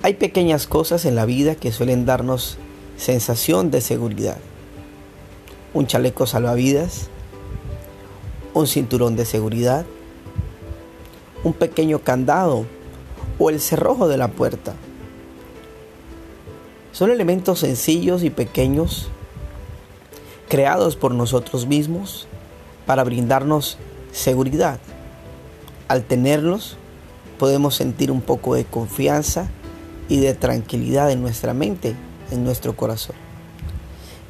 Hay pequeñas cosas en la vida que suelen darnos sensación de seguridad. Un chaleco salvavidas, un cinturón de seguridad, un pequeño candado o el cerrojo de la puerta. Son elementos sencillos y pequeños creados por nosotros mismos para brindarnos seguridad. Al tenerlos, podemos sentir un poco de confianza y de tranquilidad en nuestra mente, en nuestro corazón.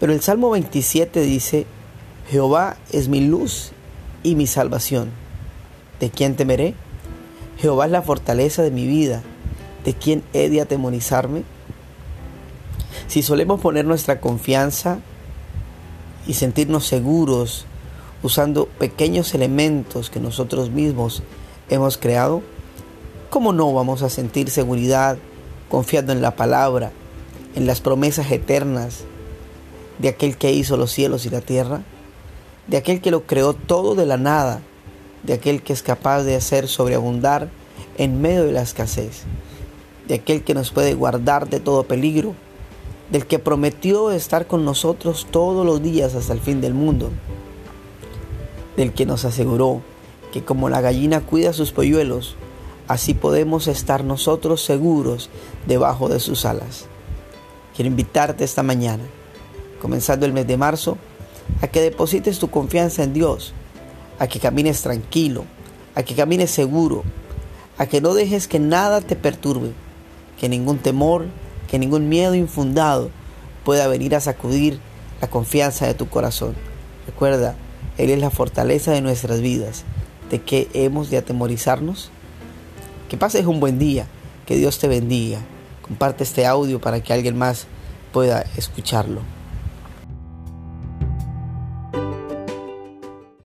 Pero el Salmo 27 dice, Jehová es mi luz y mi salvación. ¿De quién temeré? Jehová es la fortaleza de mi vida. ¿De quién he de atemorizarme? Si solemos poner nuestra confianza y sentirnos seguros usando pequeños elementos que nosotros mismos hemos creado, ¿cómo no vamos a sentir seguridad confiando en la palabra, en las promesas eternas de aquel que hizo los cielos y la tierra, de aquel que lo creó todo de la nada, de aquel que es capaz de hacer sobreabundar en medio de la escasez, de aquel que nos puede guardar de todo peligro, del que prometió estar con nosotros todos los días hasta el fin del mundo, del que nos aseguró que como la gallina cuida sus polluelos, así podemos estar nosotros seguros debajo de sus alas. Quiero invitarte esta mañana, comenzando el mes de marzo, a que deposites tu confianza en Dios, a que camines tranquilo, a que camines seguro, a que no dejes que nada te perturbe, que ningún temor, que ningún miedo infundado pueda venir a sacudir la confianza de tu corazón. Recuerda, Él es la fortaleza de nuestras vidas. ¿De qué hemos de atemorizarnos? Que pases un buen día, que Dios te bendiga. Comparte este audio para que alguien más pueda escucharlo.